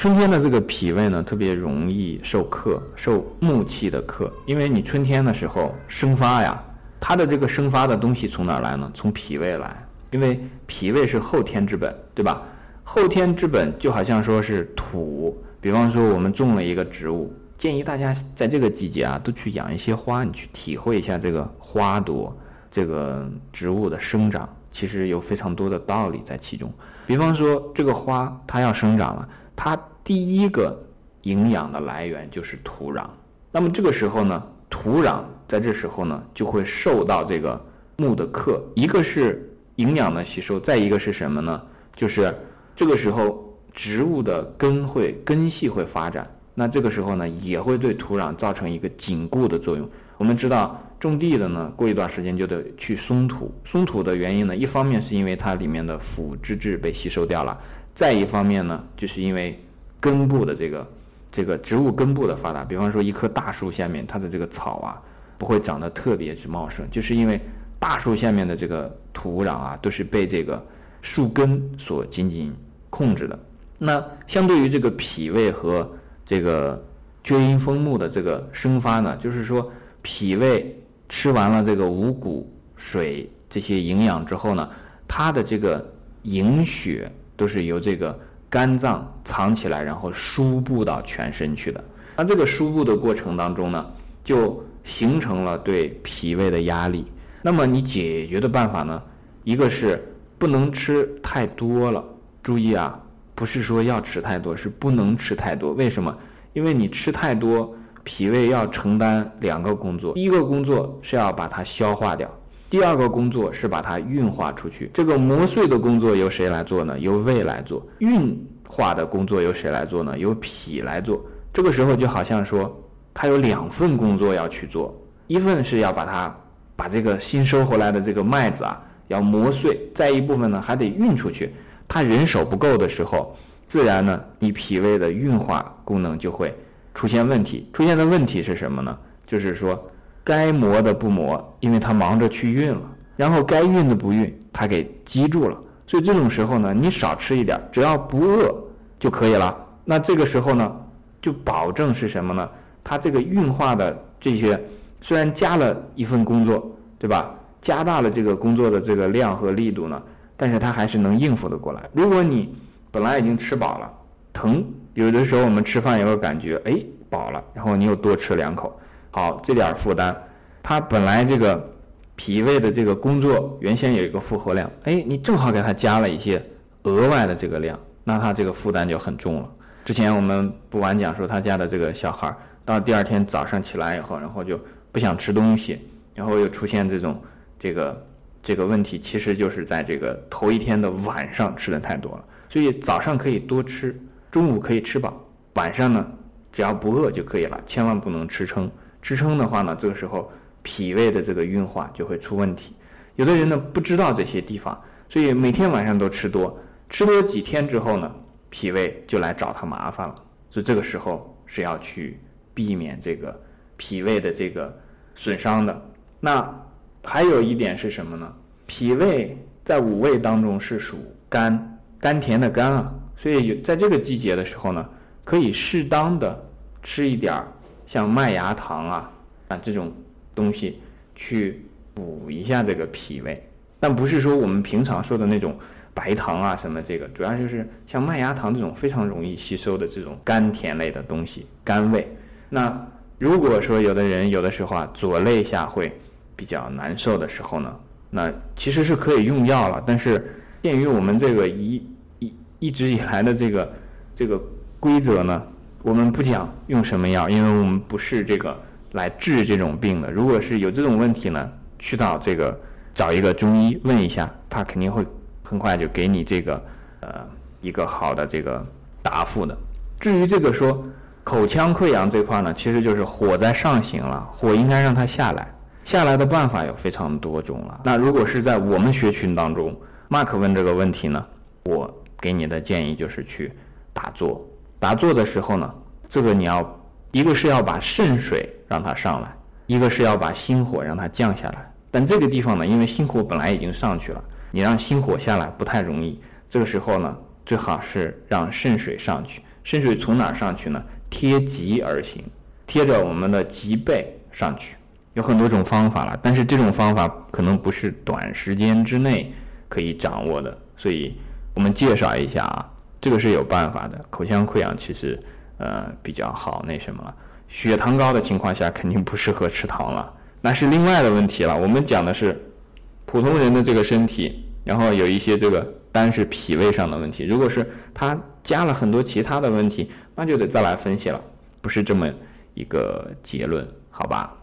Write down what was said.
春天的这个脾胃呢，特别容易受克，受木气的克，因为你春天的时候生发呀，它的这个生发的东西从哪儿来呢？从脾胃来，因为脾胃是后天之本，对吧？后天之本就好像说是土，比方说我们种了一个植物，建议大家在这个季节啊，都去养一些花，你去体会一下这个花朵，这个植物的生长。其实有非常多的道理在其中，比方说这个花它要生长了，它第一个营养的来源就是土壤。那么这个时候呢，土壤在这时候呢就会受到这个木的克，一个是营养的吸收，再一个是什么呢？就是这个时候植物的根会根系会发展，那这个时候呢也会对土壤造成一个紧固的作用。我们知道。种地的呢，过一段时间就得去松土。松土的原因呢，一方面是因为它里面的腐殖质被吸收掉了，再一方面呢，就是因为根部的这个这个植物根部的发达。比方说，一棵大树下面，它的这个草啊，不会长得特别之茂盛，就是因为大树下面的这个土壤啊，都是被这个树根所紧紧控制的。那相对于这个脾胃和这个厥阴风木的这个生发呢，就是说脾胃。吃完了这个五谷水这些营养之后呢，它的这个营血都是由这个肝脏藏起来，然后输布到全身去的。那这个输布的过程当中呢，就形成了对脾胃的压力。那么你解决的办法呢，一个是不能吃太多了。注意啊，不是说要吃太多，是不能吃太多。为什么？因为你吃太多。脾胃要承担两个工作，第一个工作是要把它消化掉，第二个工作是把它运化出去。这个磨碎的工作由谁来做呢？由胃来做。运化的工作由谁来做呢？由脾来做。这个时候就好像说，它有两份工作要去做，一份是要把它把这个新收回来的这个麦子啊要磨碎，再一部分呢还得运出去。他人手不够的时候，自然呢你脾胃的运化功能就会。出现问题，出现的问题是什么呢？就是说，该磨的不磨，因为他忙着去运了；然后该运的不运，他给积住了。所以这种时候呢，你少吃一点，只要不饿就可以了。那这个时候呢，就保证是什么呢？他这个运化的这些，虽然加了一份工作，对吧？加大了这个工作的这个量和力度呢，但是他还是能应付的过来。如果你本来已经吃饱了，疼。有的时候我们吃饭有个感觉，哎，饱了，然后你又多吃两口，好，这点负担，他本来这个脾胃的这个工作原先有一个负荷量，哎，你正好给他加了一些额外的这个量，那他这个负担就很重了。之前我们不完讲说他家的这个小孩，到第二天早上起来以后，然后就不想吃东西，然后又出现这种这个这个问题，其实就是在这个头一天的晚上吃的太多了，所以早上可以多吃。中午可以吃饱，晚上呢，只要不饿就可以了，千万不能吃撑。支撑的话呢，这个时候脾胃的这个运化就会出问题。有的人呢不知道这些地方，所以每天晚上都吃多，吃多几天之后呢，脾胃就来找他麻烦了。所以这个时候是要去避免这个脾胃的这个损伤的。那还有一点是什么呢？脾胃在五味当中是属甘，甘甜的甘啊。所以在这个季节的时候呢，可以适当的吃一点儿像麦芽糖啊啊这种东西去补一下这个脾胃，但不是说我们平常说的那种白糖啊什么这个，主要就是像麦芽糖这种非常容易吸收的这种甘甜类的东西，甘味。那如果说有的人有的时候啊左肋下会比较难受的时候呢，那其实是可以用药了，但是鉴于我们这个一一一直以来的这个这个规则呢，我们不讲用什么药，因为我们不是这个来治这种病的。如果是有这种问题呢，去到这个找一个中医问一下，他肯定会很快就给你这个呃一个好的这个答复的。至于这个说口腔溃疡这块呢，其实就是火在上行了，火应该让它下来，下来的办法有非常多种了。那如果是在我们学群当中，Mark 问这个问题呢，我。给你的建议就是去打坐。打坐的时候呢，这个你要一个是要把肾水让它上来，一个是要把心火让它降下来。但这个地方呢，因为心火本来已经上去了，你让心火下来不太容易。这个时候呢，最好是让肾水上去，肾水从哪儿上去呢？贴脊而行，贴着我们的脊背上去。有很多种方法了，但是这种方法可能不是短时间之内可以掌握的，所以我们介绍一下啊，这个是有办法的。口腔溃疡其实呃比较好那什么了，血糖高的情况下肯定不适合吃糖了，那是另外的问题了。我们讲的是普通人的这个身体，然后有一些这个单是脾胃上的问题，如果是他加了很多其他的问题，那就得再来分析了，不是这么一个结论，好吧？